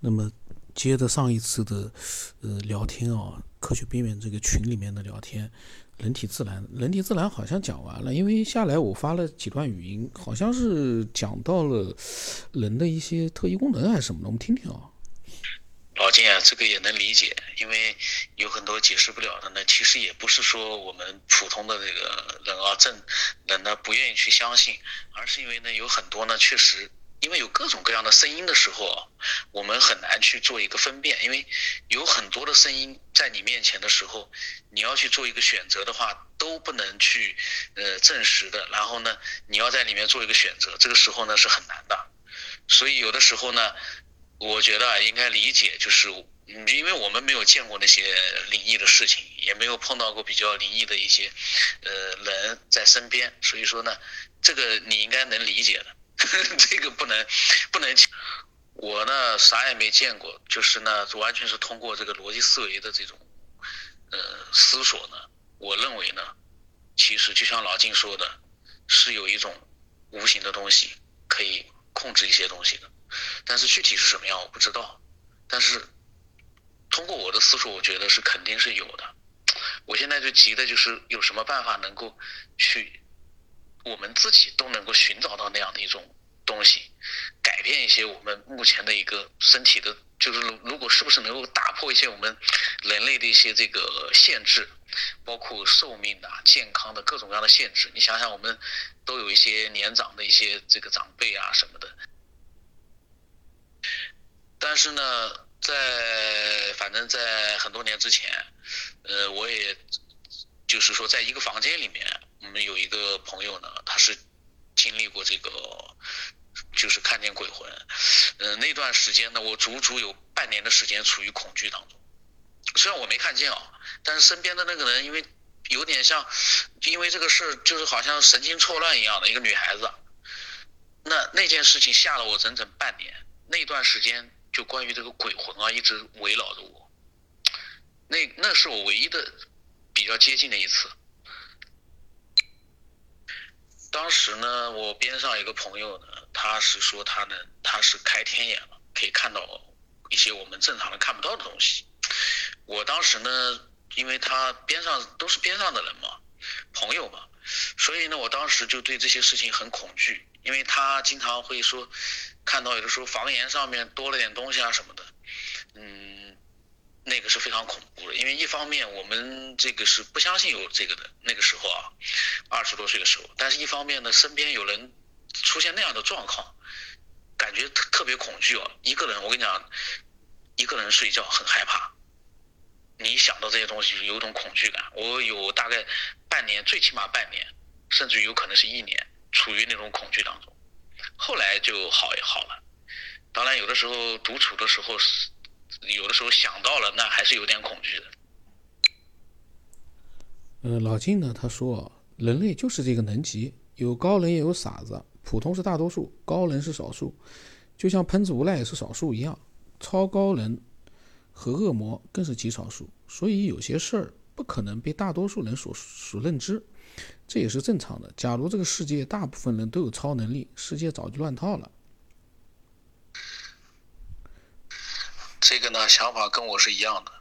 那么，接着上一次的呃聊天啊，科学边缘这个群里面的聊天，人体自然，人体自然好像讲完了，因为下来我发了几段语音，好像是讲到了人的一些特异功能还是什么的，我们听听啊。老金啊，这个也能理解，因为有很多解释不了的呢。其实也不是说我们普通的这个人啊，正人呢不愿意去相信，而是因为呢有很多呢确实。因为有各种各样的声音的时候，我们很难去做一个分辨。因为有很多的声音在你面前的时候，你要去做一个选择的话，都不能去呃证实的。然后呢，你要在里面做一个选择，这个时候呢是很难的。所以有的时候呢，我觉得应该理解，就是因为我们没有见过那些灵异的事情，也没有碰到过比较灵异的一些呃人在身边，所以说呢，这个你应该能理解的。这个不能，不能。我呢，啥也没见过，就是呢，完全是通过这个逻辑思维的这种，呃，思索呢。我认为呢，其实就像老金说的，是有一种无形的东西可以控制一些东西的，但是具体是什么样我不知道。但是通过我的思索，我觉得是肯定是有的。我现在就急的就是有什么办法能够去。我们自己都能够寻找到那样的一种东西，改变一些我们目前的一个身体的，就是如如果是不是能够打破一些我们人类的一些这个限制，包括寿命的、健康的各种各样的限制。你想想，我们都有一些年长的一些这个长辈啊什么的，但是呢，在反正在很多年之前，呃，我也就是说，在一个房间里面。我们有一个朋友呢，他是经历过这个，就是看见鬼魂。嗯，那段时间呢，我足足有半年的时间处于恐惧当中。虽然我没看见啊，但是身边的那个人，因为有点像，因为这个事就是好像神经错乱一样的一个女孩子。那那件事情吓了我整整半年。那段时间就关于这个鬼魂啊，一直围绕着我。那那是我唯一的比较接近的一次。当时呢，我边上一个朋友呢，他是说他呢，他是开天眼了，可以看到一些我们正常人看不到的东西。我当时呢，因为他边上都是边上的人嘛，朋友嘛，所以呢，我当时就对这些事情很恐惧，因为他经常会说，看到有的时候房檐上面多了点东西啊什么的，嗯。那个是非常恐怖的，因为一方面我们这个是不相信有这个的，那个时候啊，二十多岁的时候，但是一方面呢，身边有人出现那样的状况，感觉特特别恐惧哦。一个人，我跟你讲，一个人睡觉很害怕，你想到这些东西有一种恐惧感。我有大概半年，最起码半年，甚至有可能是一年，处于那种恐惧当中。后来就好也好了，当然有的时候独处的时候是。有的时候想到了，那还是有点恐惧的。嗯，老金呢？他说，人类就是这个能级，有高人也有傻子，普通是大多数，高人是少数，就像喷子无赖也是少数一样，超高人和恶魔更是极少数。所以有些事儿不可能被大多数人所所认知，这也是正常的。假如这个世界大部分人都有超能力，世界早就乱套了。这个呢，想法跟我是一样的。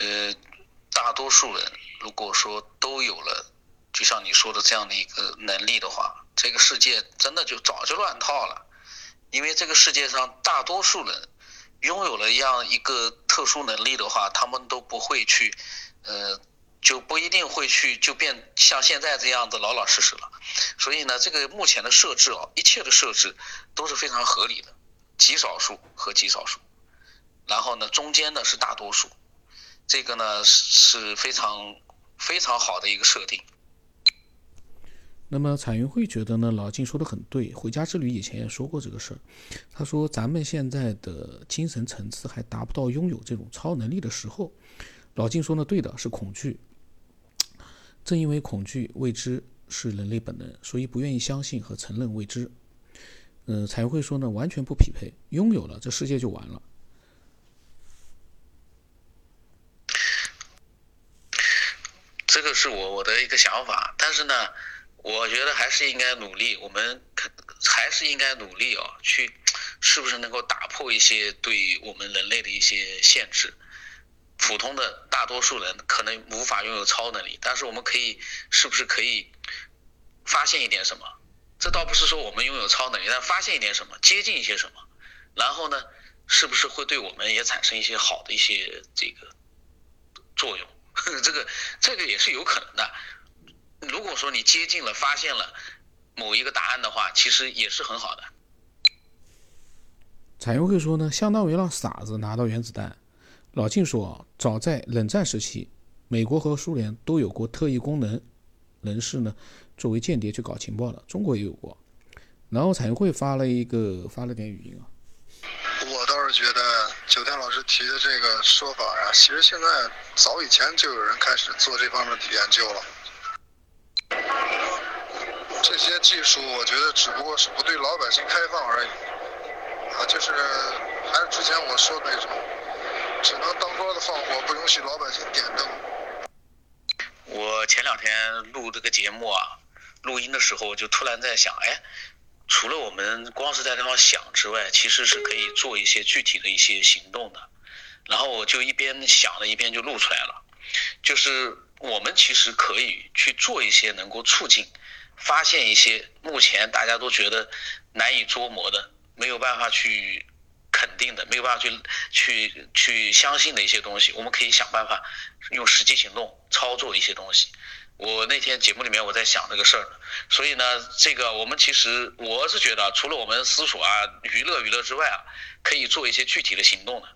呃，大多数人如果说都有了，就像你说的这样的一个能力的话，这个世界真的就早就乱套了。因为这个世界上大多数人拥有了一样一个特殊能力的话，他们都不会去，呃，就不一定会去就变像现在这样子老老实实了。所以呢，这个目前的设置啊，一切的设置都是非常合理的，极少数和极少数。然后呢，中间呢是大多数，这个呢是非常非常好的一个设定。那么彩云会觉得呢，老金说的很对。回家之旅以前也说过这个事儿，他说咱们现在的精神层次还达不到拥有这种超能力的时候。老金说的对的，是恐惧。正因为恐惧未知是人类本能，所以不愿意相信和承认未知。嗯，彩云会说呢，完全不匹配。拥有了，这世界就完了。这个是我我的一个想法，但是呢，我觉得还是应该努力，我们还是应该努力哦，去是不是能够打破一些对我们人类的一些限制？普通的大多数人可能无法拥有超能力，但是我们可以，是不是可以发现一点什么？这倒不是说我们拥有超能力，但发现一点什么，接近一些什么，然后呢，是不是会对我们也产生一些好的一些这个作用？这个这个也是有可能的。如果说你接近了，发现了某一个答案的话，其实也是很好的。彩云会说呢，相当于让傻子拿到原子弹。老晋说，早在冷战时期，美国和苏联都有过特异功能人士呢，作为间谍去搞情报的，中国也有过。然后彩云会发了一个发了点语音啊。我倒是觉得九天老师提的这个说法呀，其实现在早以前就有人开始做这方面的研究了。这些技术，我觉得只不过是不对老百姓开放而已。啊，就是还是之前我说的那种，只能当官的放火，不允许老百姓点灯。我前两天录这个节目啊，录音的时候就突然在想，哎，除了我们光是在那方想之外，其实是可以做一些具体的一些行动的。然后我就一边想了一边就录出来了，就是我们其实可以去做一些能够促进。发现一些目前大家都觉得难以捉摸的、没有办法去肯定的、没有办法去去去相信的一些东西，我们可以想办法用实际行动操作一些东西。我那天节目里面我在想这个事儿，所以呢，这个我们其实我是觉得，除了我们思索啊、娱乐娱乐之外啊，可以做一些具体的行动的。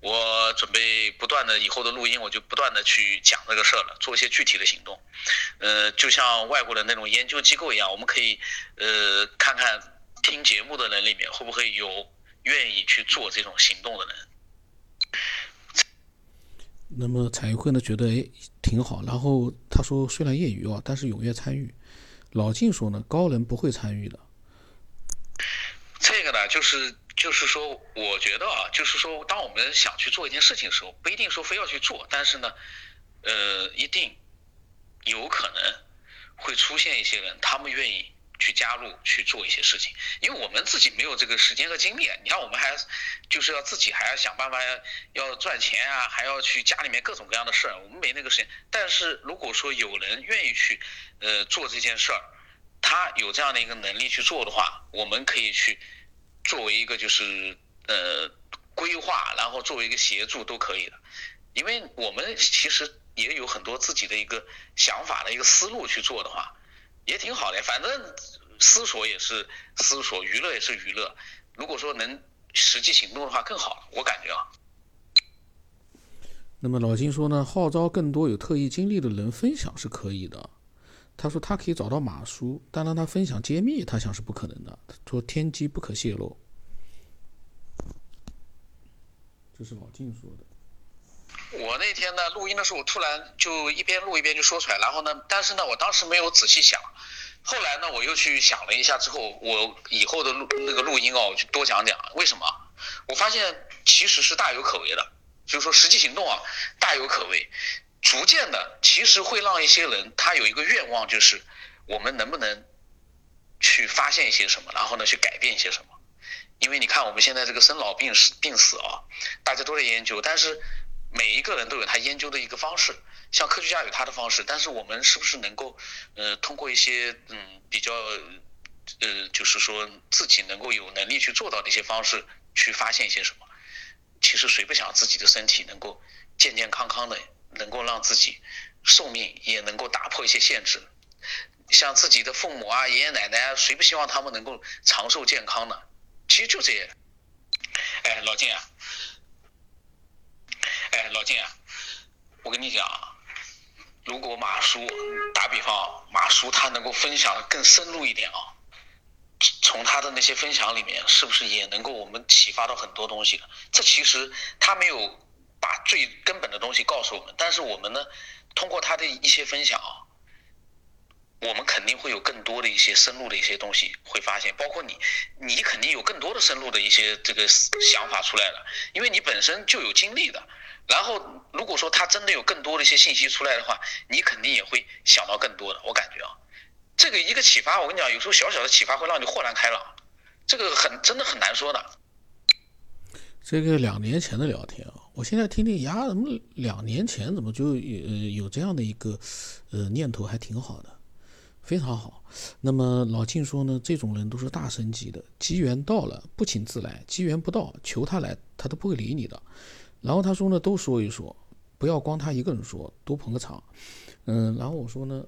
我准备不断的以后的录音，我就不断的去讲这个事儿了，做一些具体的行动。呃，就像外国的那种研究机构一样，我们可以呃看看听节目的人里面会不会有愿意去做这种行动的人。那么彩云会呢觉得哎挺好，然后他说虽然业余啊，但是踊跃参与。老晋说呢高人不会参与的。这个呢就是。就是说，我觉得啊，就是说，当我们想去做一件事情的时候，不一定说非要去做，但是呢，呃，一定有可能会出现一些人，他们愿意去加入去做一些事情，因为我们自己没有这个时间和精力。你看，我们还就是要自己还要想办法要赚钱啊，还要去家里面各种各样的事儿，我们没那个时间。但是如果说有人愿意去呃做这件事儿，他有这样的一个能力去做的话，我们可以去。作为一个就是呃规划，然后作为一个协助都可以的，因为我们其实也有很多自己的一个想法的一个思路去做的话，也挺好的。反正思索也是思索，娱乐也是娱乐。如果说能实际行动的话更好，我感觉啊。那么老金说呢，号召更多有特异经历的人分享是可以的。他说他可以找到马叔，但让他分享揭秘，他想是不可能的。他说天机不可泄露，这是老金说的。我那天呢录音的时候，我突然就一边录一边就说出来，然后呢，但是呢，我当时没有仔细想，后来呢，我又去想了一下之后，我以后的录那个录音哦，我就多讲讲。为什么？我发现其实是大有可为的，就是说实际行动啊，大有可为。逐渐的，其实会让一些人他有一个愿望，就是我们能不能去发现一些什么，然后呢去改变一些什么？因为你看我们现在这个生老病死病死啊，大家都在研究，但是每一个人都有他研究的一个方式，像科学家有他的方式，但是我们是不是能够呃通过一些嗯比较呃就是说自己能够有能力去做到的一些方式去发现一些什么？其实谁不想自己的身体能够健健康康的？能够让自己寿命也能够打破一些限制，像自己的父母啊、爷爷奶奶，啊谁不希望他们能够长寿健康呢？其实就这些。哎，老金啊，哎，老金啊，我跟你讲，如果马叔打比方，马叔他能够分享更深入一点啊，从他的那些分享里面，是不是也能够我们启发到很多东西这其实他没有。把最根本的东西告诉我们，但是我们呢，通过他的一些分享啊，我们肯定会有更多的一些深入的一些东西会发现，包括你，你肯定有更多的深入的一些这个想法出来了，因为你本身就有经历的。然后如果说他真的有更多的一些信息出来的话，你肯定也会想到更多的。我感觉啊，这个一个启发，我跟你讲，有时候小小的启发会让你豁然开朗，这个很真的很难说的。这个两年前的聊天啊，我现在听听呀，怎么两年前怎么就呃有这样的一个呃念头，还挺好的，非常好。那么老庆说呢，这种人都是大神级的，机缘到了不请自来，机缘不到求他来，他都不会理你的。然后他说呢，都说一说，不要光他一个人说，多捧个场。嗯，然后我说呢，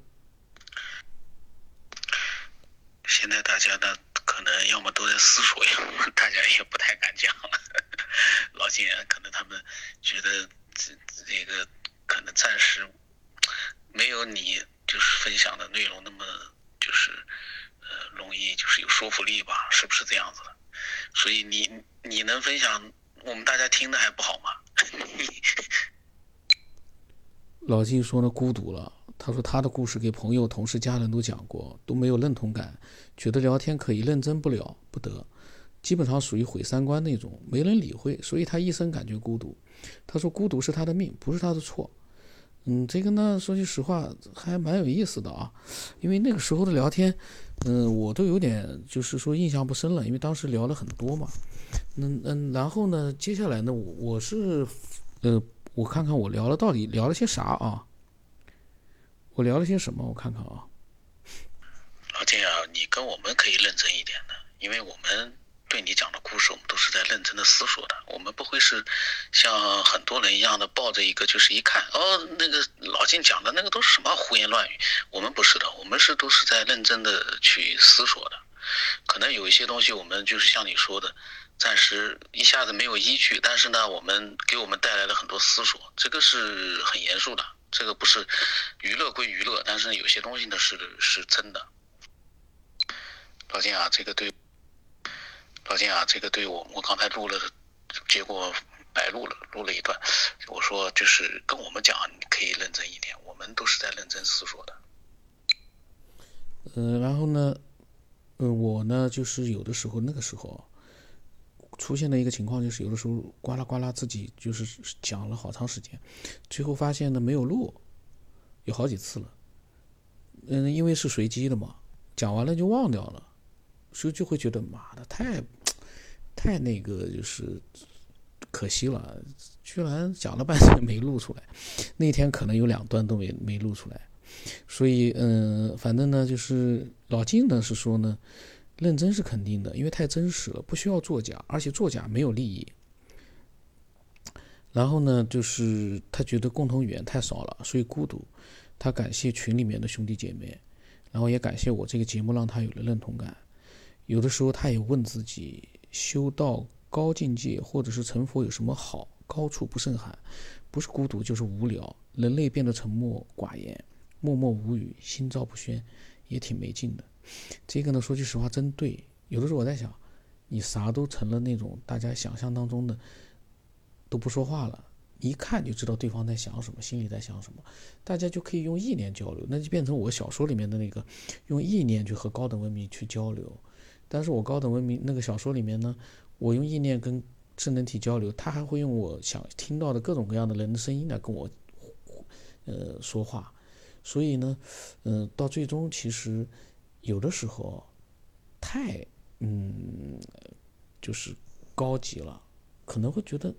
现在大家呢，可能要么都在思索，要么大家也不太敢讲了。老金可能他们觉得这这个可能暂时没有你就是分享的内容那么就是呃容易就是有说服力吧，是不是这样子的？所以你你能分享，我们大家听的还不好吗？老金说呢，孤独了。他说他的故事给朋友、同事、家人都讲过，都没有认同感，觉得聊天可以认真不了，不得。基本上属于毁三观那种，没人理会，所以他一生感觉孤独。他说孤独是他的命，不是他的错。嗯，这个呢，说句实话还蛮有意思的啊，因为那个时候的聊天，嗯，我都有点就是说印象不深了，因为当时聊了很多嘛。嗯嗯，然后呢，接下来呢，我我是，呃，我看看我聊了到底聊了些啥啊？我聊了些什么？我看看啊。老金啊，你跟我们可以认真一点的，因为我们。对你讲的故事，我们都是在认真的思索的。我们不会是像很多人一样的抱着一个就是一看哦，那个老金讲的那个都是什么胡言乱语。我们不是的，我们是都是在认真的去思索的。可能有一些东西，我们就是像你说的，暂时一下子没有依据，但是呢，我们给我们带来了很多思索，这个是很严肃的。这个不是娱乐归娱乐，但是有些东西呢是是真的。老金啊，这个对。老金啊，这个对我，我刚才录了，结果白录了，录了一段。我说就是跟我们讲，你可以认真一点，我们都是在认真思索的。嗯，然后呢，嗯，我呢就是有的时候那个时候出现的一个情况，就是有的时候呱啦呱啦自己就是讲了好长时间，最后发现呢没有录，有好几次了。嗯，因为是随机的嘛，讲完了就忘掉了，所以就会觉得妈的太。太那个就是可惜了，居然讲了半天没录出来。那天可能有两段都没没录出来，所以嗯，反正呢就是老金呢是说呢，认真是肯定的，因为太真实了，不需要作假，而且作假没有利益。然后呢，就是他觉得共同语言太少了，所以孤独。他感谢群里面的兄弟姐妹，然后也感谢我这个节目让他有了认同感。有的时候他也问自己。修道高境界，或者是成佛有什么好？高处不胜寒，不是孤独就是无聊。人类变得沉默寡言，默默无语，心照不宣，也挺没劲的。这个呢，说句实话，真对。有的时候我在想，你啥都成了那种大家想象当中的，都不说话了，一看就知道对方在想什么，心里在想什么，大家就可以用意念交流，那就变成我小说里面的那个，用意念去和高等文明去交流。但是我高等文明那个小说里面呢，我用意念跟智能体交流，他还会用我想听到的各种各样的人的声音来跟我，呃说话，所以呢，嗯，到最终其实有的时候太嗯就是高级了，可能会觉得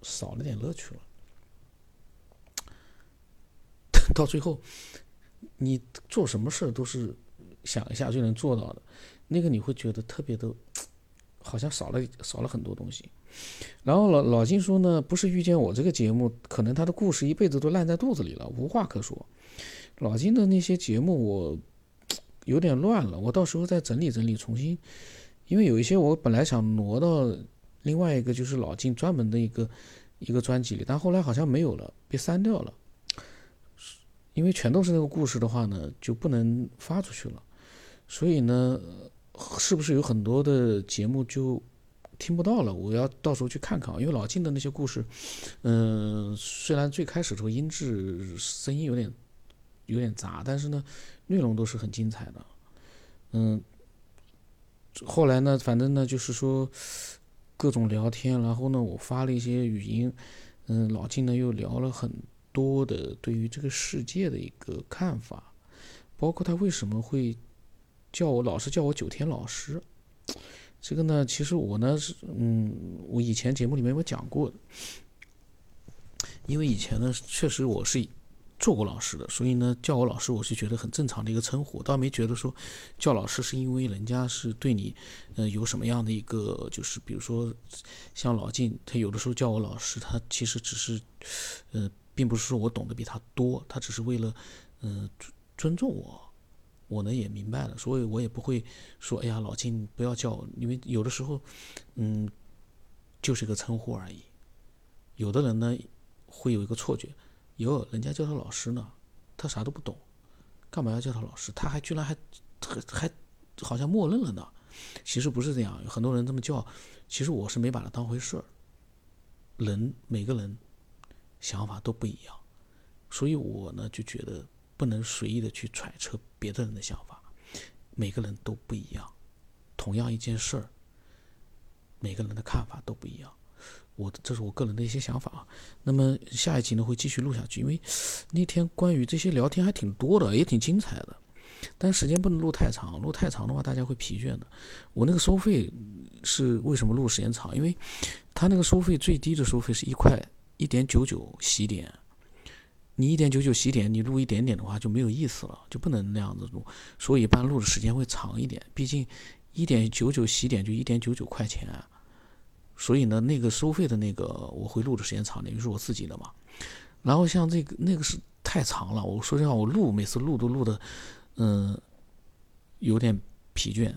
少了点乐趣了。到最后，你做什么事都是想一下就能做到的。那个你会觉得特别的，好像少了少了很多东西。然后老老金说呢，不是遇见我这个节目，可能他的故事一辈子都烂在肚子里了，无话可说。老金的那些节目我有点乱了，我到时候再整理整理，重新，因为有一些我本来想挪到另外一个就是老金专门的一个一个专辑里，但后来好像没有了，被删掉了。因为全都是那个故事的话呢，就不能发出去了，所以呢。是不是有很多的节目就听不到了？我要到时候去看看啊。因为老金的那些故事，嗯，虽然最开始的时候音质声音有点有点杂，但是呢，内容都是很精彩的。嗯，后来呢，反正呢，就是说各种聊天，然后呢，我发了一些语音，嗯，老金呢又聊了很多的对于这个世界的一个看法，包括他为什么会。叫我老师叫我九天老师，这个呢，其实我呢是，嗯，我以前节目里面有讲过，因为以前呢，确实我是做过老师的，所以呢，叫我老师我是觉得很正常的一个称呼，倒没觉得说叫老师是因为人家是对你，呃，有什么样的一个，就是比如说像老晋，他有的时候叫我老师，他其实只是，呃，并不是说我懂得比他多，他只是为了，嗯，尊重我。我呢也明白了，所以我也不会说，哎呀，老金不要叫我，因为有的时候，嗯，就是一个称呼而已。有的人呢会有一个错觉，哟，人家叫他老师呢，他啥都不懂，干嘛要叫他老师？他还居然还还还好像默认了呢。其实不是这样，有很多人这么叫，其实我是没把他当回事儿。人每个人想法都不一样，所以我呢就觉得。不能随意的去揣测别的人的想法，每个人都不一样。同样一件事儿，每个人的看法都不一样。我这是我个人的一些想法啊。那么下一集呢会继续录下去，因为那天关于这些聊天还挺多的，也挺精彩的。但时间不能录太长，录太长的话大家会疲倦的。我那个收费是为什么录时间长？因为他那个收费最低的收费是一块一点九九洗点。你一点九九洗点，你录一点点的话就没有意思了，就不能那样子录，所以一般录的时间会长一点。毕竟一点九九洗点就一点九九块钱，所以呢，那个收费的那个我会录的时间长点，因为是我自己的嘛。然后像这个那个是太长了，我说实话，我录每次录都录的，嗯，有点疲倦。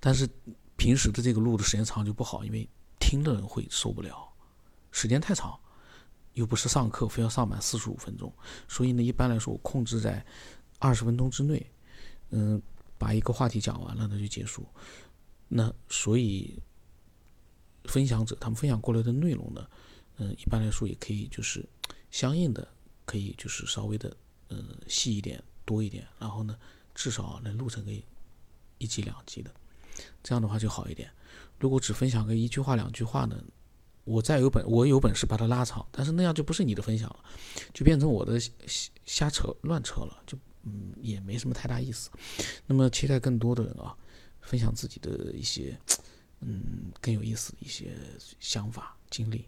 但是平时的这个录的时间长就不好，因为听的人会受不了，时间太长。又不是上课，非要上满四十五分钟，所以呢，一般来说我控制在二十分钟之内，嗯，把一个话题讲完了，那就结束。那所以分享者他们分享过来的内容呢，嗯，一般来说也可以就是相应的可以就是稍微的嗯细一点多一点，然后呢至少能录成个一集两集的，这样的话就好一点。如果只分享个一句话两句话呢？我再有本，我有本事把它拉长，但是那样就不是你的分享了，就变成我的瞎扯乱扯了，就嗯也没什么太大意思。那么期待更多的人啊，分享自己的一些嗯更有意思的一些想法经历。